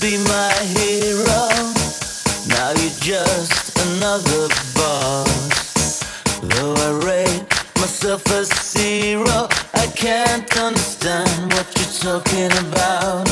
be my hero. Now you're just another boss. Though I rate myself a zero, I can't understand what you're talking about.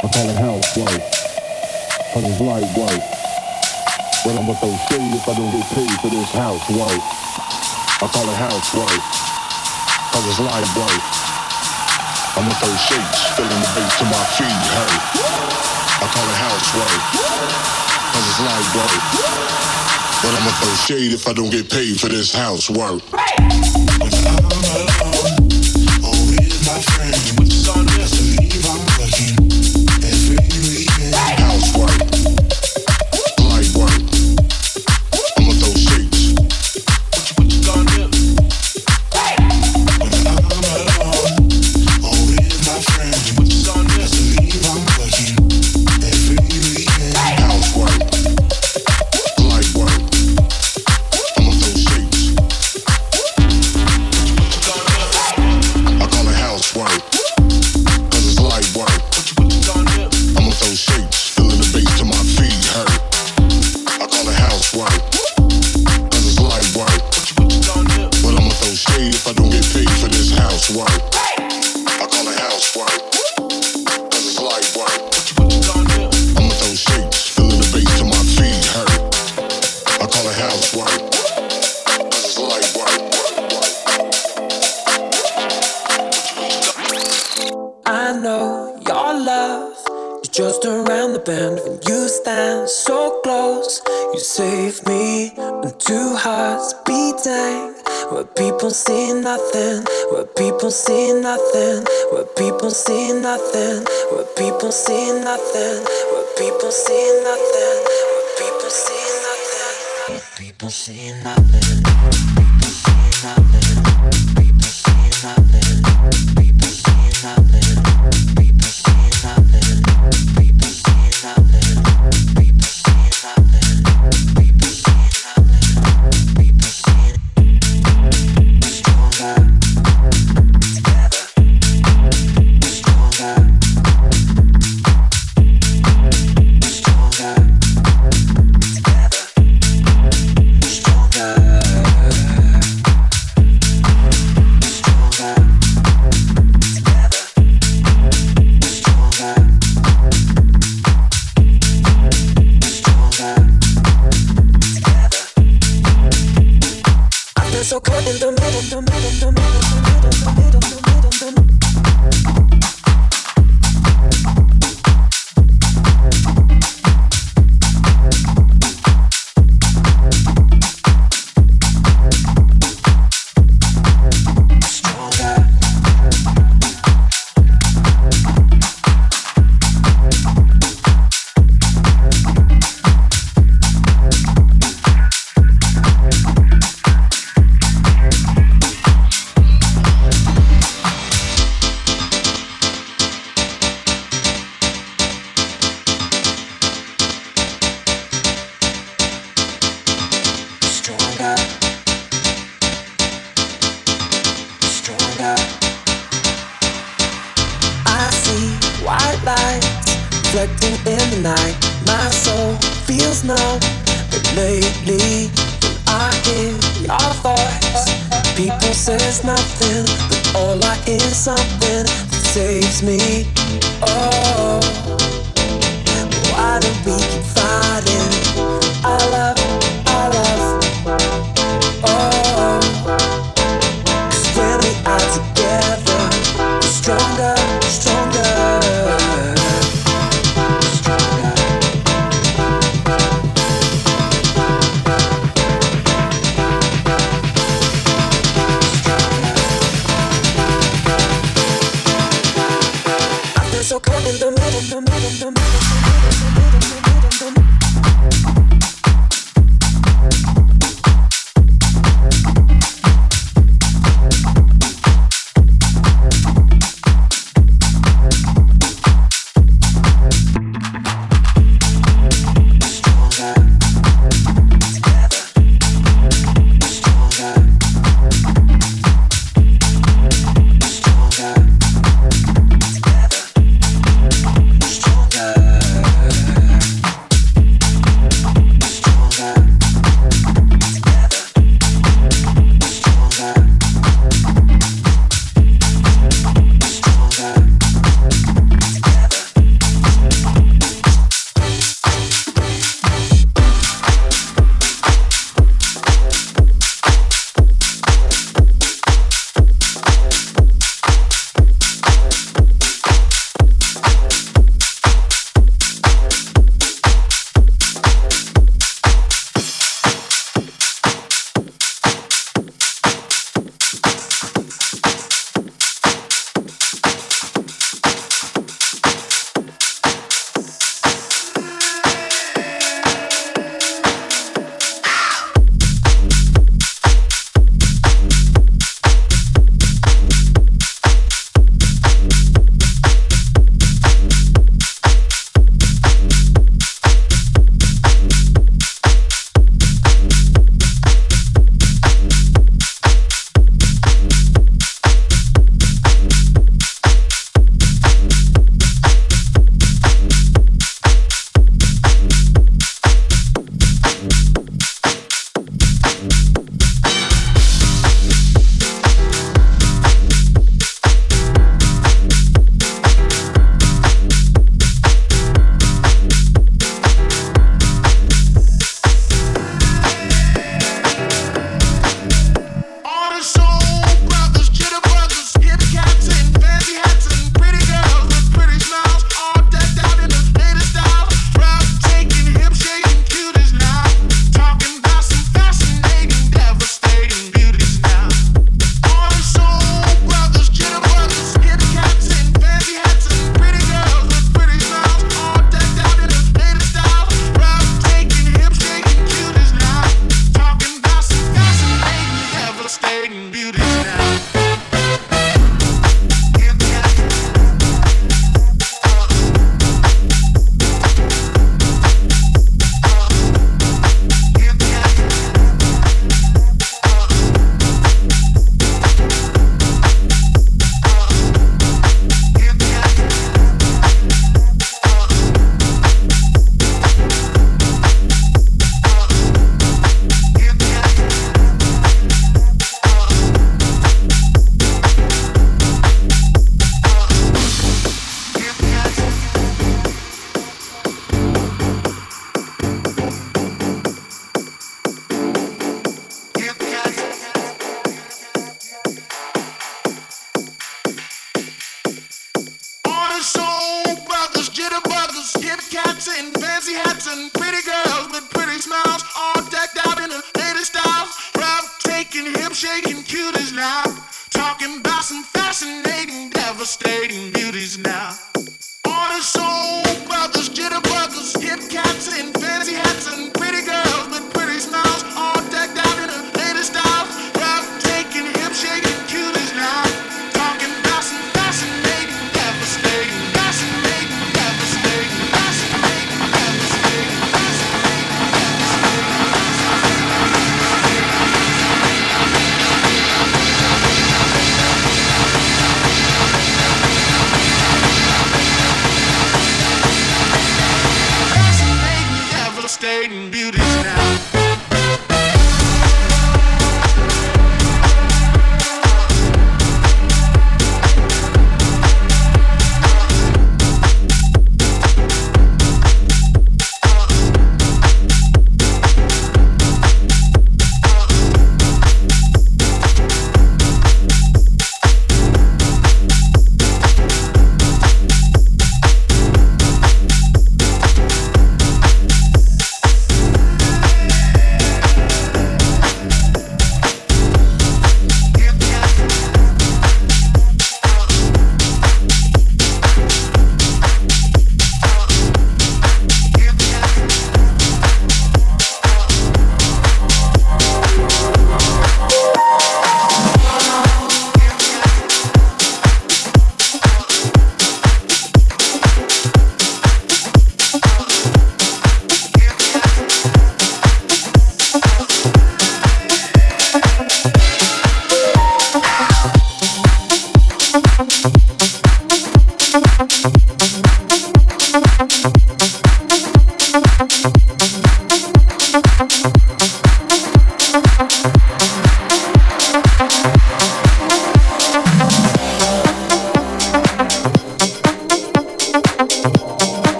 I call it house work. Cause it's light work. But I'ma throw shade if I don't get paid for this house work. I call it house work. Cause it's light work. I'ma throw shades, filling the bass to my feet, hey. I call it house work. Cause it's light work. But I'ma throw shade if I don't get paid for this house work. Hey! Nothing, where people see nothing, where people see nothing, where people see nothing, where people see nothing, people see nothing,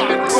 planet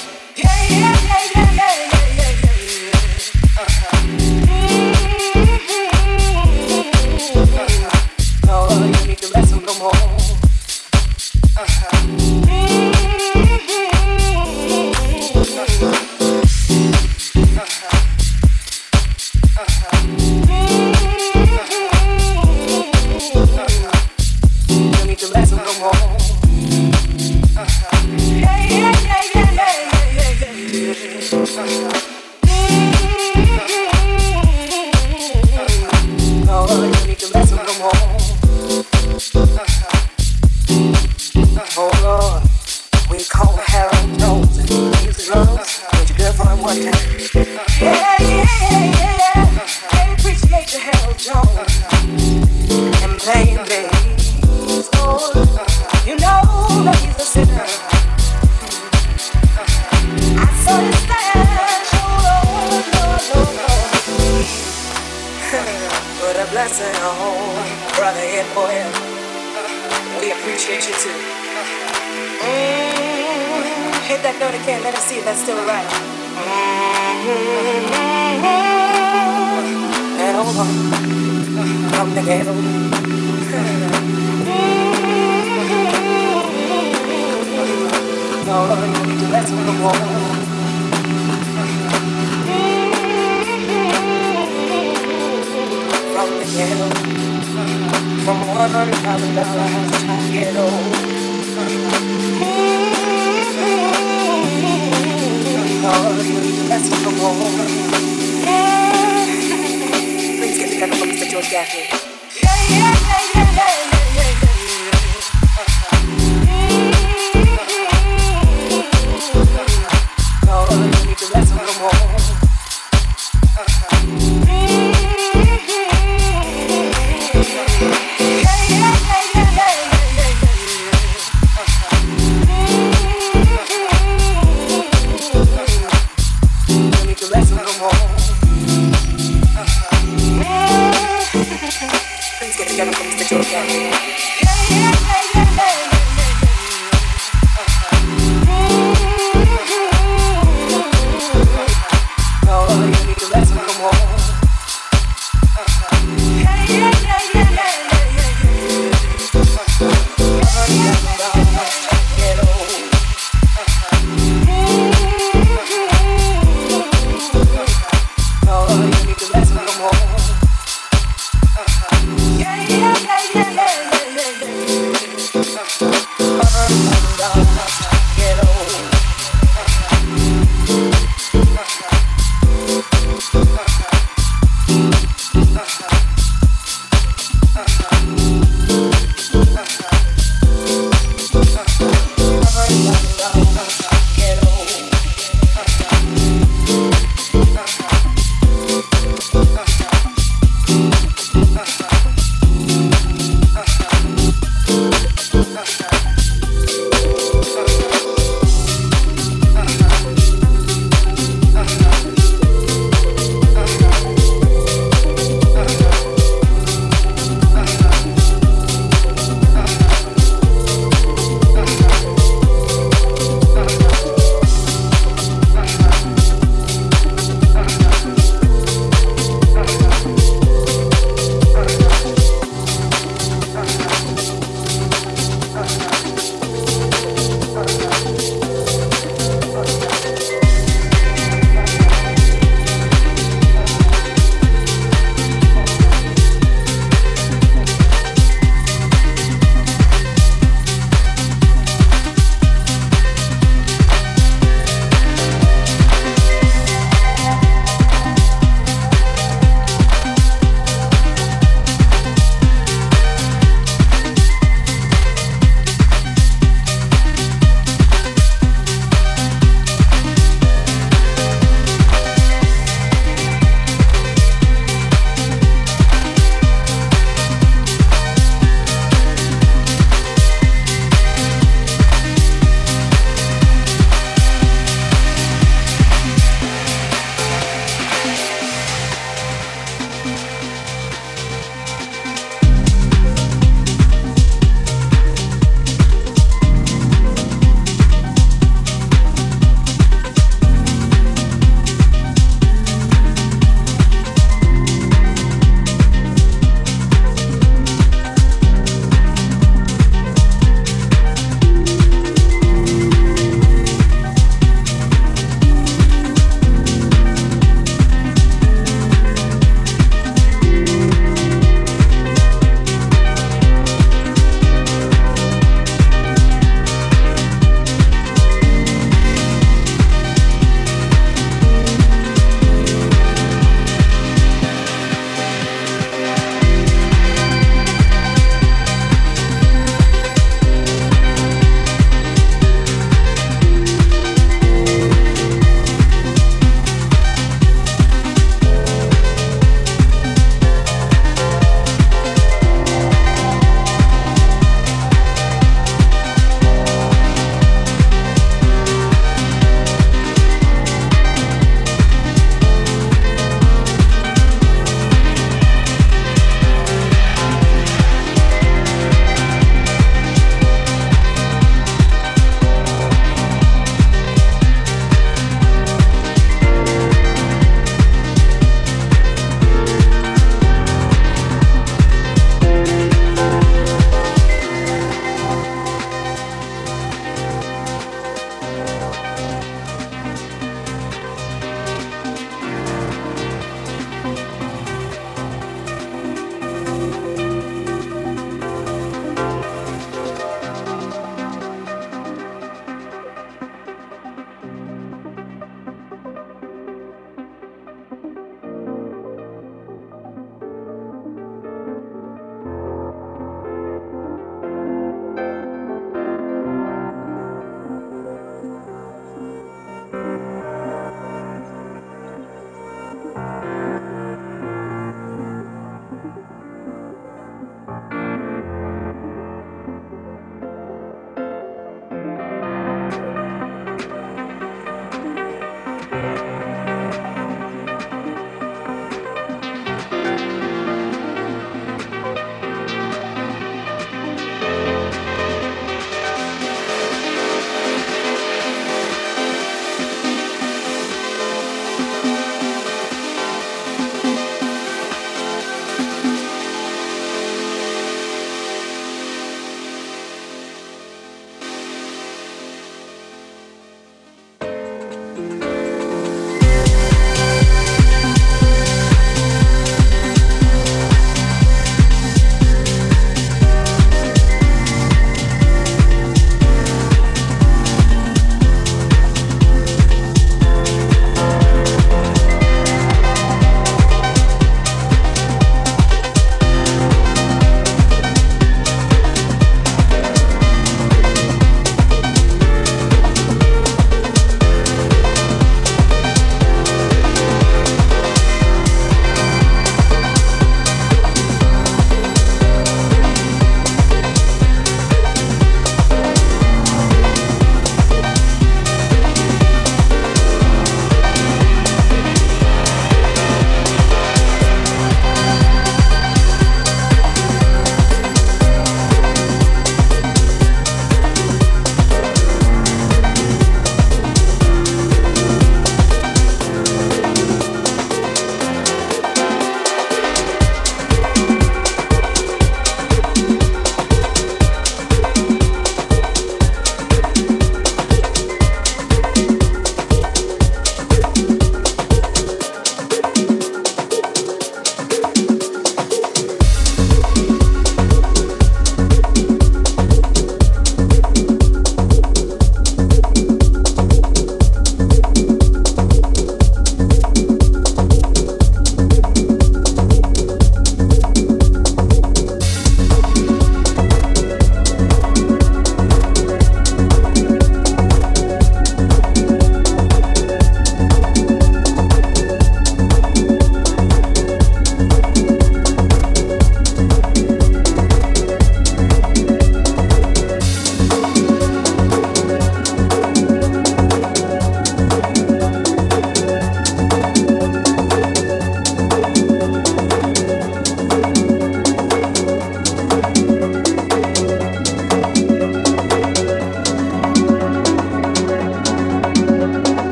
your jacket. Yeah, yeah, yeah.